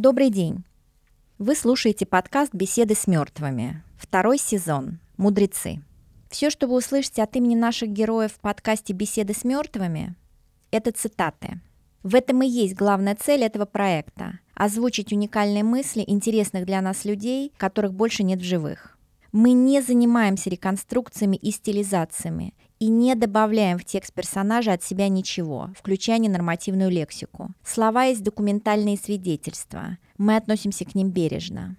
Добрый день! Вы слушаете подкаст «Беседы с мертвыми». Второй сезон «Мудрецы». Все, что вы услышите от имени наших героев в подкасте «Беседы с мертвыми», это цитаты. В этом и есть главная цель этого проекта – озвучить уникальные мысли интересных для нас людей, которых больше нет в живых. Мы не занимаемся реконструкциями и стилизациями и не добавляем в текст персонажа от себя ничего, включая ненормативную лексику. Слова есть документальные свидетельства. Мы относимся к ним бережно.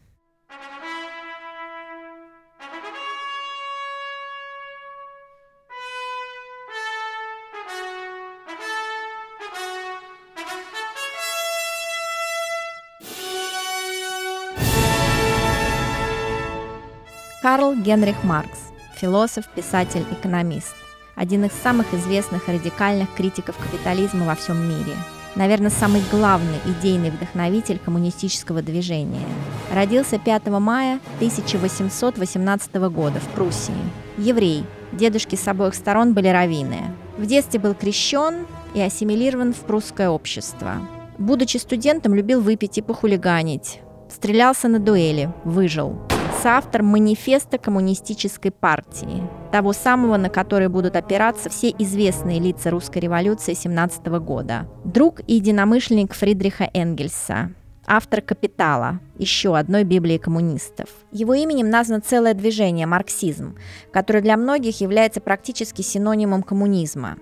Карл Генрих Маркс, философ, писатель, экономист. Один из самых известных радикальных критиков капитализма во всем мире. Наверное, самый главный идейный вдохновитель коммунистического движения. Родился 5 мая 1818 года в Пруссии. Еврей. Дедушки с обоих сторон были раввины. В детстве был крещен и ассимилирован в прусское общество. Будучи студентом, любил выпить и похулиганить. Стрелялся на дуэли, выжил соавтор манифеста коммунистической партии, того самого, на который будут опираться все известные лица русской революции 17 года. Друг и единомышленник Фридриха Энгельса, автор «Капитала», еще одной Библии коммунистов. Его именем названо целое движение «Марксизм», которое для многих является практически синонимом коммунизма.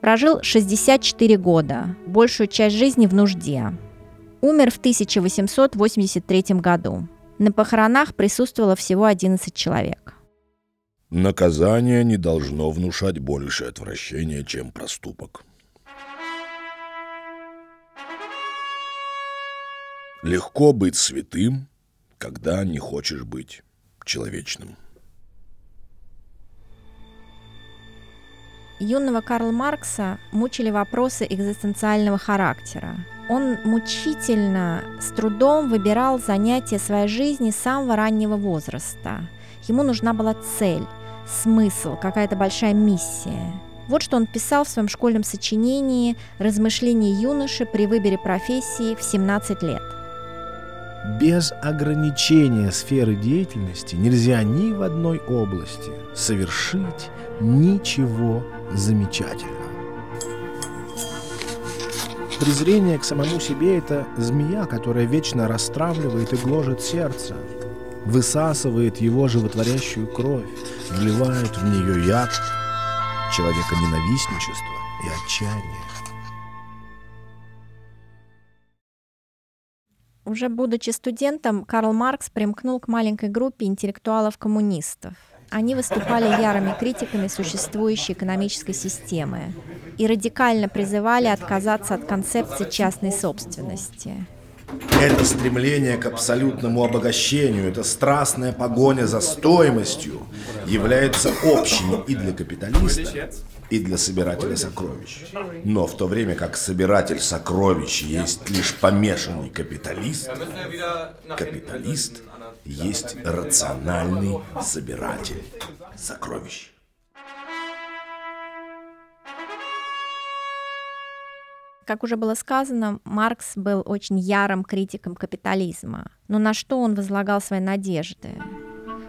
Прожил 64 года, большую часть жизни в нужде. Умер в 1883 году. На похоронах присутствовало всего 11 человек. Наказание не должно внушать больше отвращения, чем проступок. Легко быть святым, когда не хочешь быть человечным. Юного Карла Маркса мучили вопросы экзистенциального характера – он мучительно, с трудом выбирал занятия своей жизни с самого раннего возраста. Ему нужна была цель, смысл, какая-то большая миссия. Вот что он писал в своем школьном сочинении «Размышления юноши при выборе профессии в 17 лет». Без ограничения сферы деятельности нельзя ни в одной области совершить ничего замечательного. Презрение к самому себе — это змея, которая вечно расстравливает и гложет сердце, высасывает его животворящую кровь, вливает в нее яд человека ненавистничества и отчаяния. Уже будучи студентом, Карл Маркс примкнул к маленькой группе интеллектуалов-коммунистов. Они выступали ярыми критиками существующей экономической системы и радикально призывали отказаться от концепции частной собственности. Это стремление к абсолютному обогащению, это страстная погоня за стоимостью является общим и для капиталиста, и для собирателя сокровищ. Но в то время как собиратель сокровищ есть лишь помешанный капиталист, капиталист есть рациональный собиратель сокровищ. Как уже было сказано, Маркс был очень ярым критиком капитализма. Но на что он возлагал свои надежды?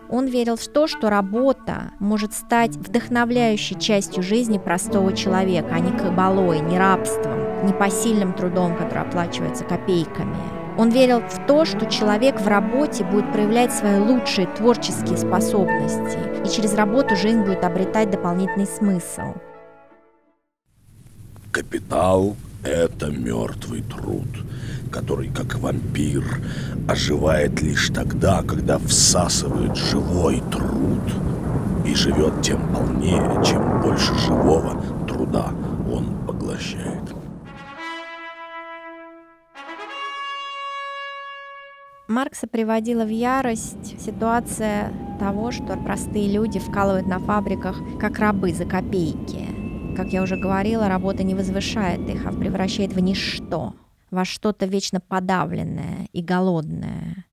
Он верил в то, что работа может стать вдохновляющей частью жизни простого человека, а не кабалой, не рабством, не посильным трудом, который оплачивается копейками. Он верил в то, что человек в работе будет проявлять свои лучшие творческие способности, и через работу жизнь будет обретать дополнительный смысл. Капитал – это мертвый труд, который, как вампир, оживает лишь тогда, когда всасывает живой труд и живет тем полнее, чем больше живого труда он поглощает. Маркса приводила в ярость ситуация того, что простые люди вкалывают на фабриках как рабы за копейки. Как я уже говорила, работа не возвышает их, а превращает в ничто, во что-то вечно подавленное и голодное.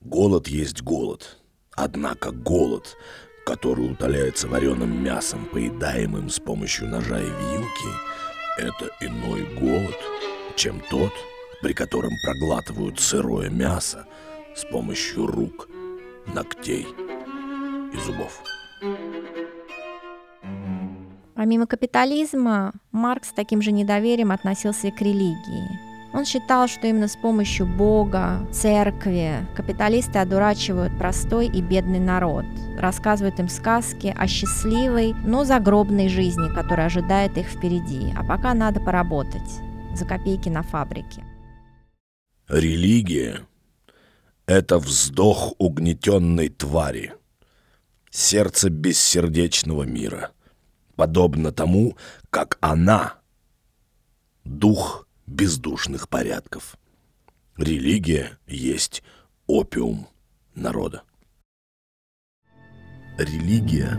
Голод есть голод. Однако голод, который утоляется вареным мясом, поедаемым с помощью ножа и вилки, это иной голод, чем тот, при котором проглатывают сырое мясо с помощью рук, ногтей и зубов. Помимо капитализма, Маркс с таким же недоверием относился и к религии. Он считал, что именно с помощью Бога, церкви капиталисты одурачивают простой и бедный народ, рассказывают им сказки о счастливой, но загробной жизни, которая ожидает их впереди, а пока надо поработать за копейки на фабрике. Религия — это вздох угнетенной твари, сердце бессердечного мира — подобно тому, как она — дух бездушных порядков. Религия есть опиум народа. Религия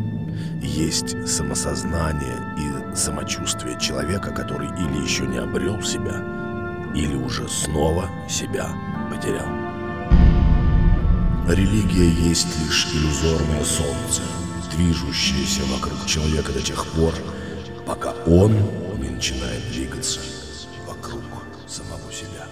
есть самосознание и самочувствие человека, который или еще не обрел себя, или уже снова себя потерял. Религия есть лишь иллюзорное солнце — движущееся вокруг человека до тех пор, пока он не начинает двигаться вокруг самого себя.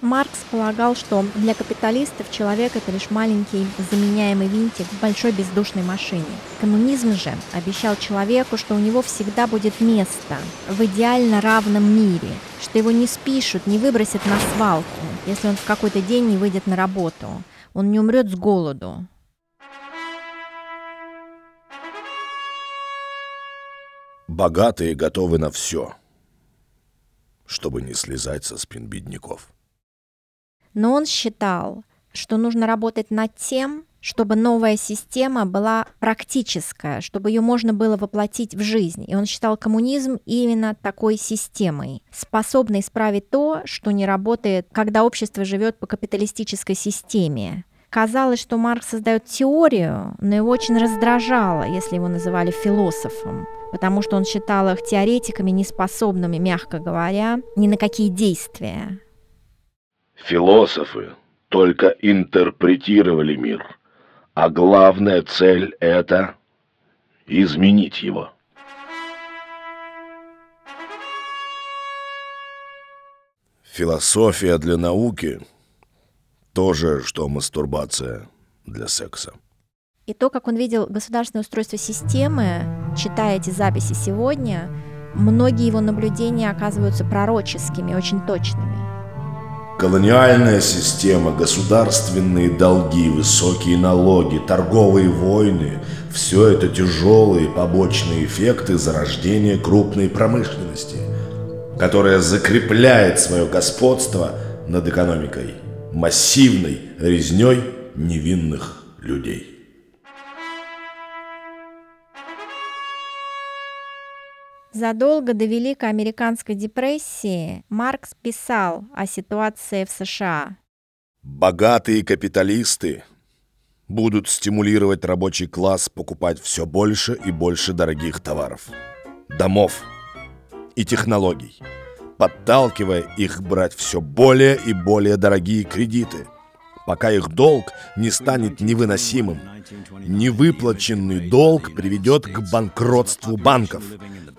Маркс полагал, что для капиталистов человек – это лишь маленький заменяемый винтик в большой бездушной машине. Коммунизм же обещал человеку, что у него всегда будет место в идеально равном мире, что его не спишут, не выбросят на свалку, если он в какой-то день не выйдет на работу. Он не умрет с голоду, Богатые готовы на все, чтобы не слезать со спин бедняков. Но он считал, что нужно работать над тем, чтобы новая система была практическая, чтобы ее можно было воплотить в жизнь. И он считал коммунизм именно такой системой, способной исправить то, что не работает, когда общество живет по капиталистической системе. Казалось, что Маркс создает теорию, но его очень раздражало, если его называли философом, потому что он считал их теоретиками, неспособными, мягко говоря, ни на какие действия. Философы только интерпретировали мир, а главная цель — это изменить его. Философия для науки — то же, что мастурбация для секса. И то, как он видел государственное устройство системы, читая эти записи сегодня, многие его наблюдения оказываются пророческими, очень точными. Колониальная система, государственные долги, высокие налоги, торговые войны – все это тяжелые побочные эффекты зарождения крупной промышленности, которая закрепляет свое господство над экономикой массивной резней невинных людей. Задолго до Великой Американской депрессии Маркс писал о ситуации в США. Богатые капиталисты будут стимулировать рабочий класс покупать все больше и больше дорогих товаров, домов и технологий, подталкивая их брать все более и более дорогие кредиты, пока их долг не станет невыносимым. Невыплаченный долг приведет к банкротству банков –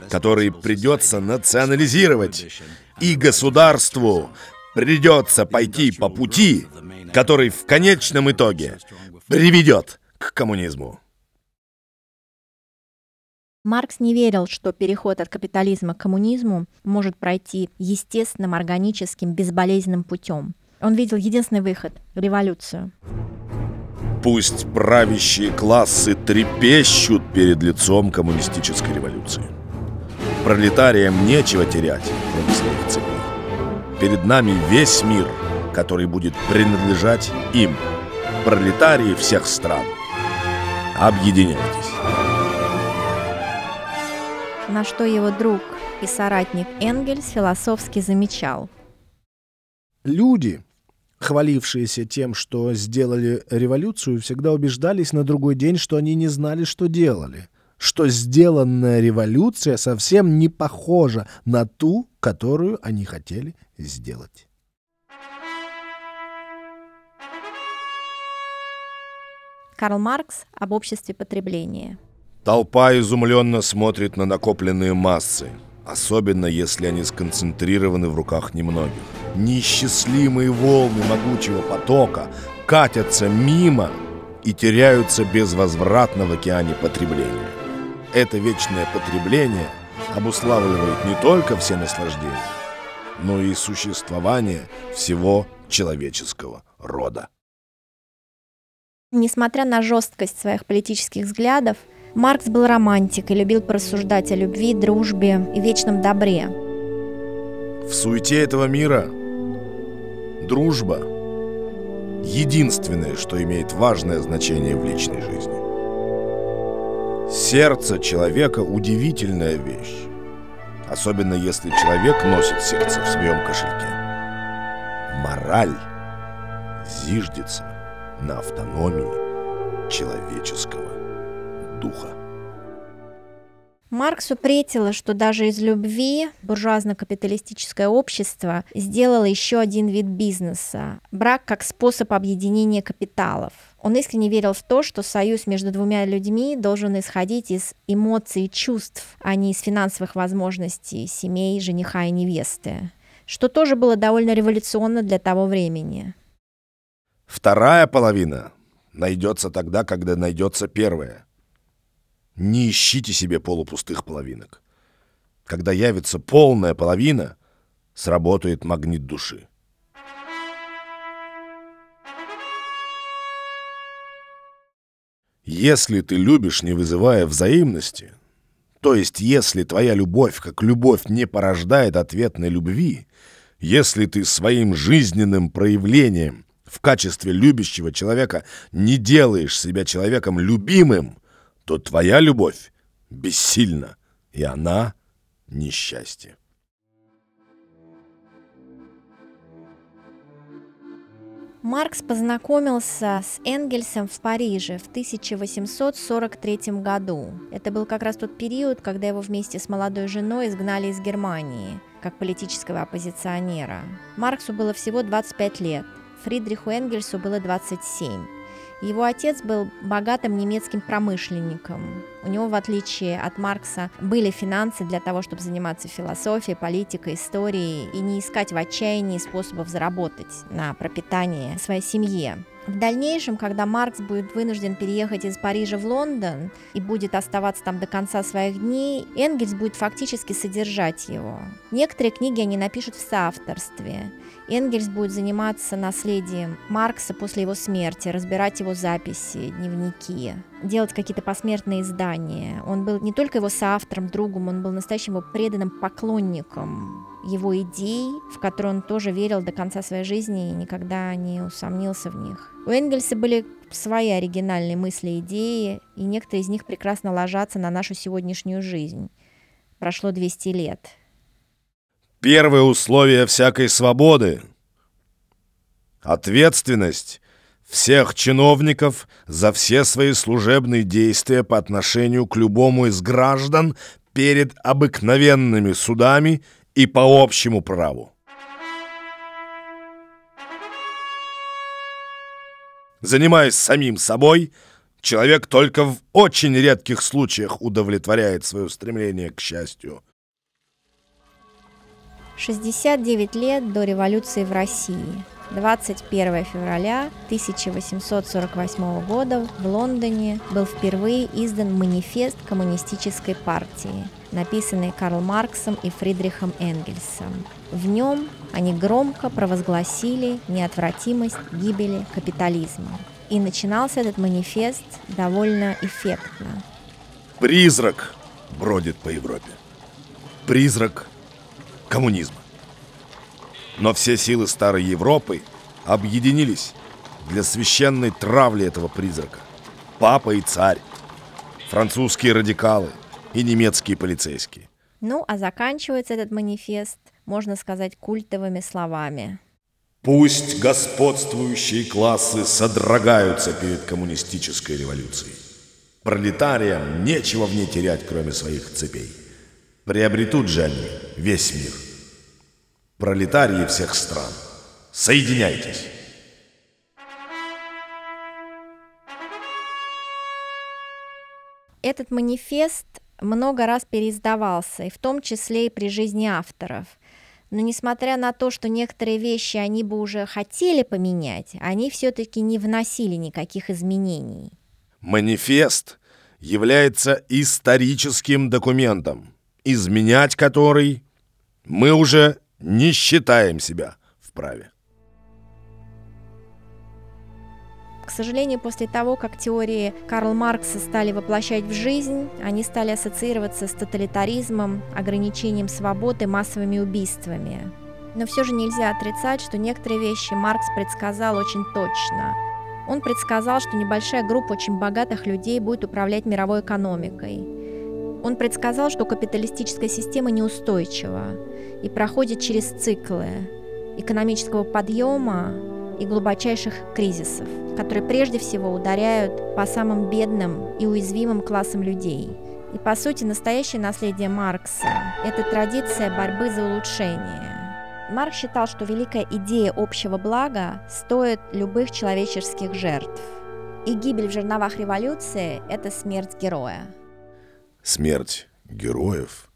которые придется национализировать, и государству придется пойти по пути, который в конечном итоге приведет к коммунизму. Маркс не верил, что переход от капитализма к коммунизму может пройти естественным, органическим, безболезненным путем. Он видел единственный выход – революцию. Пусть правящие классы трепещут перед лицом коммунистической революции. Пролетариям нечего терять, кроме своих цепей. Перед нами весь мир, который будет принадлежать им, пролетарии всех стран. Объединяйтесь. На что его друг и соратник Энгельс философски замечал. Люди, хвалившиеся тем, что сделали революцию, всегда убеждались на другой день, что они не знали, что делали – что сделанная революция совсем не похожа на ту, которую они хотели сделать. Карл Маркс об обществе потребления. Толпа изумленно смотрит на накопленные массы, особенно если они сконцентрированы в руках немногих. Неисчислимые волны могучего потока катятся мимо и теряются безвозвратно в океане потребления. Это вечное потребление обуславливает не только все наслаждения, но и существование всего человеческого рода. Несмотря на жесткость своих политических взглядов, Маркс был романтик и любил порассуждать о любви, дружбе и вечном добре. В суете этого мира дружба — единственное, что имеет важное значение в личной жизни. Сердце человека — удивительная вещь, особенно если человек носит сердце в своем кошельке. Мораль зиждется на автономии человеческого духа. Марксу претило, что даже из любви буржуазно-капиталистическое общество сделало еще один вид бизнеса – брак как способ объединения капиталов. Он искренне верил в то, что союз между двумя людьми должен исходить из эмоций и чувств, а не из финансовых возможностей семей, жениха и невесты, что тоже было довольно революционно для того времени. Вторая половина найдется тогда, когда найдется первая. Не ищите себе полупустых половинок. Когда явится полная половина, сработает магнит души. Если ты любишь, не вызывая взаимности, то есть если твоя любовь как любовь не порождает ответной любви, если ты своим жизненным проявлением в качестве любящего человека не делаешь себя человеком любимым, то твоя любовь бессильна, и она несчастье. Маркс познакомился с Энгельсом в Париже в 1843 году. Это был как раз тот период, когда его вместе с молодой женой изгнали из Германии как политического оппозиционера. Марксу было всего 25 лет, Фридриху Энгельсу было 27. Его отец был богатым немецким промышленником. У него, в отличие от Маркса, были финансы для того, чтобы заниматься философией, политикой, историей и не искать в отчаянии способов заработать на пропитание своей семье. В дальнейшем, когда Маркс будет вынужден переехать из Парижа в Лондон и будет оставаться там до конца своих дней, Энгельс будет фактически содержать его. Некоторые книги они напишут в соавторстве. Энгельс будет заниматься наследием Маркса после его смерти, разбирать его записи, дневники, делать какие-то посмертные издания. Он был не только его соавтором, другом, он был настоящим его преданным поклонником его идей, в которые он тоже верил до конца своей жизни и никогда не усомнился в них. У Энгельса были свои оригинальные мысли и идеи, и некоторые из них прекрасно ложатся на нашу сегодняшнюю жизнь. Прошло 200 лет. Первое условие всякой свободы — ответственность всех чиновников за все свои служебные действия по отношению к любому из граждан перед обыкновенными судами и по общему праву. Занимаясь самим собой, человек только в очень редких случаях удовлетворяет свое стремление к счастью. 69 лет до революции в России. 21 февраля 1848 года в Лондоне был впервые издан манифест коммунистической партии – написанный Карл Марксом и Фридрихом Энгельсом. В нем они громко провозгласили неотвратимость гибели капитализма. И начинался этот манифест довольно эффектно. Призрак бродит по Европе. Призрак коммунизма. Но все силы старой Европы объединились для священной травли этого призрака. Папа и царь, французские радикалы – и немецкие полицейские. Ну, а заканчивается этот манифест, можно сказать, культовыми словами. Пусть господствующие классы содрогаются перед коммунистической революцией. Пролетариям нечего в ней терять, кроме своих цепей. Приобретут же они весь мир. Пролетарии всех стран, соединяйтесь. Этот манифест много раз переиздавался, и в том числе и при жизни авторов. Но несмотря на то, что некоторые вещи они бы уже хотели поменять, они все-таки не вносили никаких изменений. Манифест является историческим документом, изменять который мы уже не считаем себя вправе. К сожалению, после того, как теории Карла Маркса стали воплощать в жизнь, они стали ассоциироваться с тоталитаризмом, ограничением свободы, массовыми убийствами. Но все же нельзя отрицать, что некоторые вещи Маркс предсказал очень точно. Он предсказал, что небольшая группа очень богатых людей будет управлять мировой экономикой. Он предсказал, что капиталистическая система неустойчива и проходит через циклы экономического подъема и глубочайших кризисов, которые прежде всего ударяют по самым бедным и уязвимым классам людей. И по сути настоящее наследие Маркса – это традиция борьбы за улучшение. Маркс считал, что великая идея общего блага стоит любых человеческих жертв. И гибель в жерновах революции – это смерть героя. Смерть героев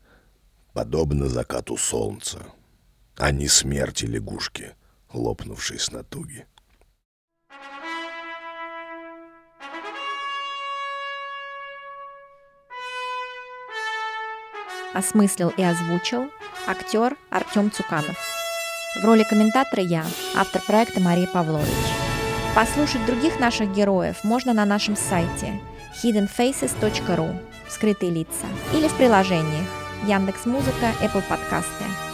подобна закату солнца, а не смерти лягушки – лопнувший с натуги. Осмыслил и озвучил актер Артем Цуканов. В роли комментатора я, автор проекта Мария Павлович. Послушать других наших героев можно на нашем сайте hiddenfaces.ru «Скрытые лица» или в приложениях Яндекс.Музыка, Apple Подкасты.